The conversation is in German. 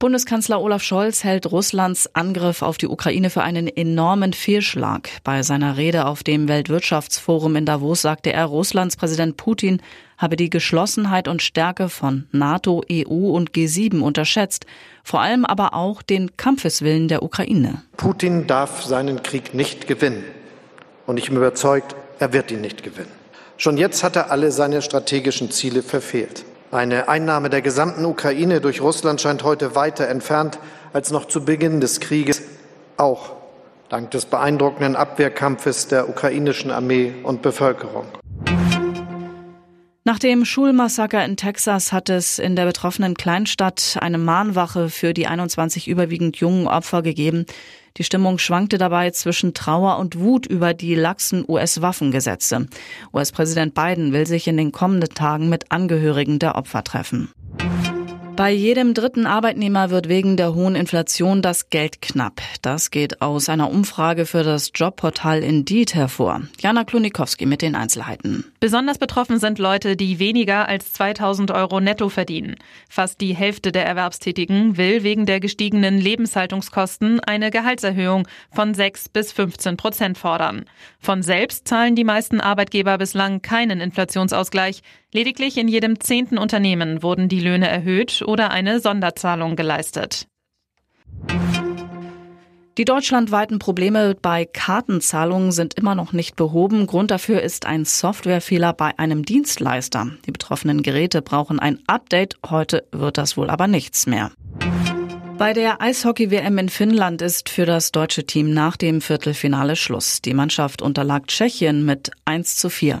Bundeskanzler Olaf Scholz hält Russlands Angriff auf die Ukraine für einen enormen Fehlschlag. Bei seiner Rede auf dem Weltwirtschaftsforum in Davos sagte er, Russlands Präsident Putin habe die Geschlossenheit und Stärke von NATO, EU und G7 unterschätzt, vor allem aber auch den Kampfeswillen der Ukraine. Putin darf seinen Krieg nicht gewinnen. Und ich bin überzeugt, er wird ihn nicht gewinnen. Schon jetzt hat er alle seine strategischen Ziele verfehlt. Eine Einnahme der gesamten Ukraine durch Russland scheint heute weiter entfernt als noch zu Beginn des Krieges, auch dank des beeindruckenden Abwehrkampfes der ukrainischen Armee und Bevölkerung. Nach dem Schulmassaker in Texas hat es in der betroffenen Kleinstadt eine Mahnwache für die 21 überwiegend jungen Opfer gegeben. Die Stimmung schwankte dabei zwischen Trauer und Wut über die laxen US-Waffengesetze. US-Präsident Biden will sich in den kommenden Tagen mit Angehörigen der Opfer treffen. Bei jedem dritten Arbeitnehmer wird wegen der hohen Inflation das Geld knapp. Das geht aus einer Umfrage für das Jobportal Indeed hervor. Jana Klonikowski mit den Einzelheiten. Besonders betroffen sind Leute, die weniger als 2000 Euro netto verdienen. Fast die Hälfte der Erwerbstätigen will wegen der gestiegenen Lebenshaltungskosten eine Gehaltserhöhung von 6 bis 15 Prozent fordern. Von selbst zahlen die meisten Arbeitgeber bislang keinen Inflationsausgleich. Lediglich in jedem zehnten Unternehmen wurden die Löhne erhöht oder eine Sonderzahlung geleistet. Die deutschlandweiten Probleme bei Kartenzahlungen sind immer noch nicht behoben. Grund dafür ist ein Softwarefehler bei einem Dienstleister. Die betroffenen Geräte brauchen ein Update. Heute wird das wohl aber nichts mehr. Bei der Eishockey-WM in Finnland ist für das deutsche Team nach dem Viertelfinale Schluss. Die Mannschaft unterlag Tschechien mit 1 zu 4.